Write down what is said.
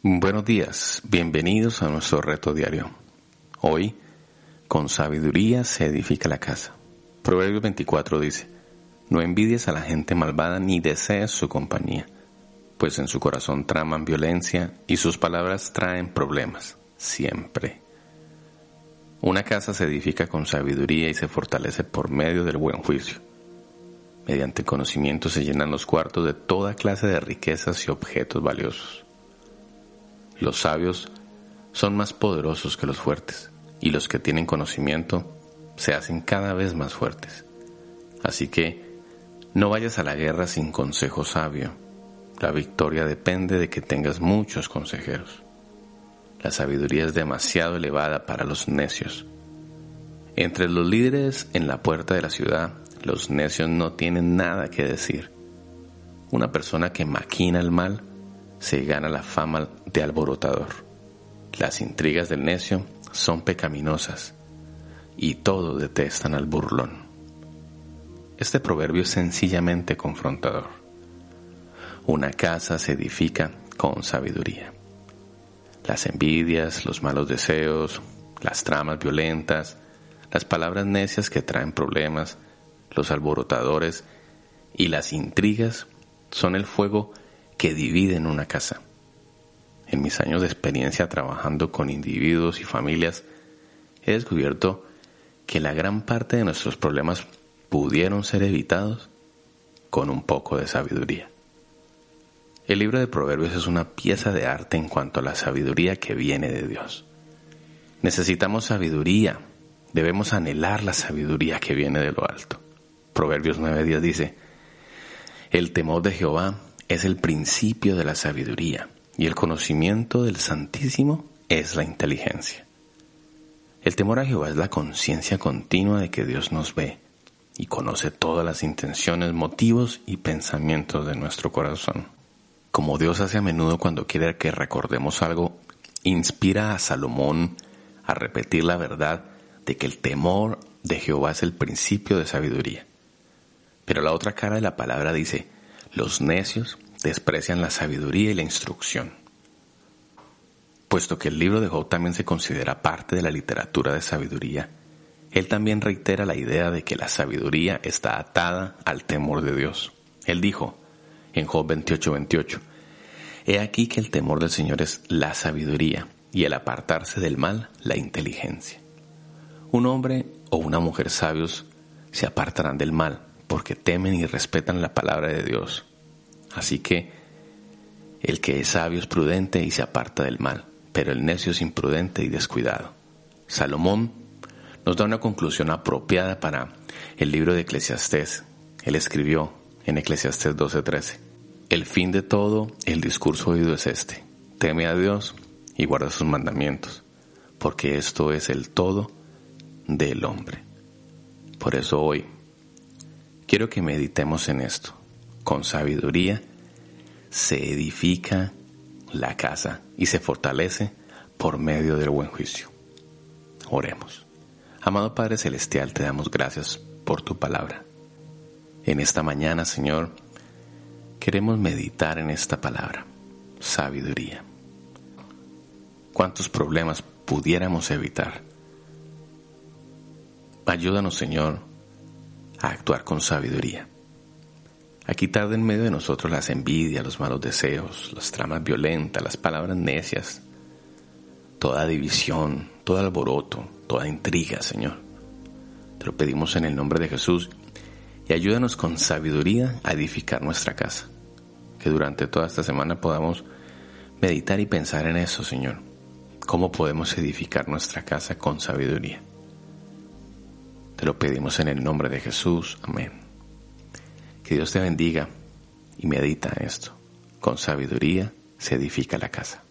Buenos días, bienvenidos a nuestro reto diario. Hoy, con sabiduría se edifica la casa. Proverbios 24 dice, No envidies a la gente malvada ni desees su compañía, pues en su corazón traman violencia y sus palabras traen problemas, siempre. Una casa se edifica con sabiduría y se fortalece por medio del buen juicio. Mediante conocimiento se llenan los cuartos de toda clase de riquezas y objetos valiosos. Los sabios son más poderosos que los fuertes, y los que tienen conocimiento se hacen cada vez más fuertes. Así que no vayas a la guerra sin consejo sabio. La victoria depende de que tengas muchos consejeros. La sabiduría es demasiado elevada para los necios. Entre los líderes en la puerta de la ciudad los necios no tienen nada que decir. Una persona que maquina el mal se gana la fama de alborotador. Las intrigas del necio son pecaminosas y todos detestan al burlón. Este proverbio es sencillamente confrontador. Una casa se edifica con sabiduría. Las envidias, los malos deseos, las tramas violentas, las palabras necias que traen problemas, los alborotadores y las intrigas son el fuego que dividen una casa. En mis años de experiencia trabajando con individuos y familias, he descubierto que la gran parte de nuestros problemas pudieron ser evitados con un poco de sabiduría. El libro de Proverbios es una pieza de arte en cuanto a la sabiduría que viene de Dios. Necesitamos sabiduría, debemos anhelar la sabiduría que viene de lo alto. Proverbios 9:10 dice, El temor de Jehová es el principio de la sabiduría y el conocimiento del Santísimo es la inteligencia. El temor a Jehová es la conciencia continua de que Dios nos ve y conoce todas las intenciones, motivos y pensamientos de nuestro corazón. Como Dios hace a menudo cuando quiere que recordemos algo, inspira a Salomón a repetir la verdad de que el temor de Jehová es el principio de sabiduría. Pero la otra cara de la palabra dice, los necios desprecian la sabiduría y la instrucción. Puesto que el libro de Job también se considera parte de la literatura de sabiduría, él también reitera la idea de que la sabiduría está atada al temor de Dios. Él dijo en Job 28:28, He aquí que el temor del Señor es la sabiduría y el apartarse del mal la inteligencia. Un hombre o una mujer sabios se apartarán del mal porque temen y respetan la palabra de Dios. Así que el que es sabio es prudente y se aparta del mal, pero el necio es imprudente y descuidado. Salomón nos da una conclusión apropiada para el libro de Eclesiastés. Él escribió en Eclesiastés 12:13, el fin de todo el discurso oído es este, teme a Dios y guarda sus mandamientos, porque esto es el todo del hombre. Por eso hoy Quiero que meditemos en esto. Con sabiduría se edifica la casa y se fortalece por medio del buen juicio. Oremos. Amado Padre Celestial, te damos gracias por tu palabra. En esta mañana, Señor, queremos meditar en esta palabra, sabiduría. ¿Cuántos problemas pudiéramos evitar? Ayúdanos, Señor, a actuar con sabiduría, a quitar de en medio de nosotros las envidias, los malos deseos, las tramas violentas, las palabras necias, toda división, todo alboroto, toda intriga, Señor. Te lo pedimos en el nombre de Jesús y ayúdanos con sabiduría a edificar nuestra casa. Que durante toda esta semana podamos meditar y pensar en eso, Señor. ¿Cómo podemos edificar nuestra casa con sabiduría? Te lo pedimos en el nombre de Jesús. Amén. Que Dios te bendiga y medita esto. Con sabiduría se edifica la casa.